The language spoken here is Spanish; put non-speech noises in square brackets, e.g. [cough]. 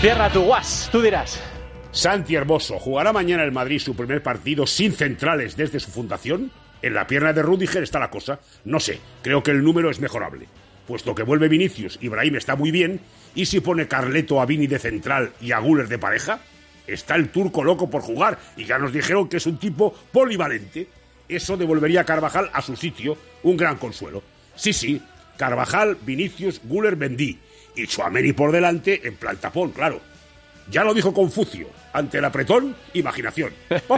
Cierra tu guas, tú dirás. Santi Hermoso, ¿jugará mañana el Madrid su primer partido sin centrales desde su fundación? En la pierna de Rudiger está la cosa. No sé, creo que el número es mejorable. Puesto que vuelve Vinicius, Ibrahim está muy bien, ¿y si pone Carleto a Vini de central y a Guller de pareja? Está el turco loco por jugar y ya nos dijeron que es un tipo polivalente. Eso devolvería a Carvajal a su sitio, un gran consuelo. Sí, sí, Carvajal, Vinicius, Guller, Bendí y Chuameni por delante en plan tapón, claro. Ya lo dijo Confucio, ante el apretón, imaginación. [laughs]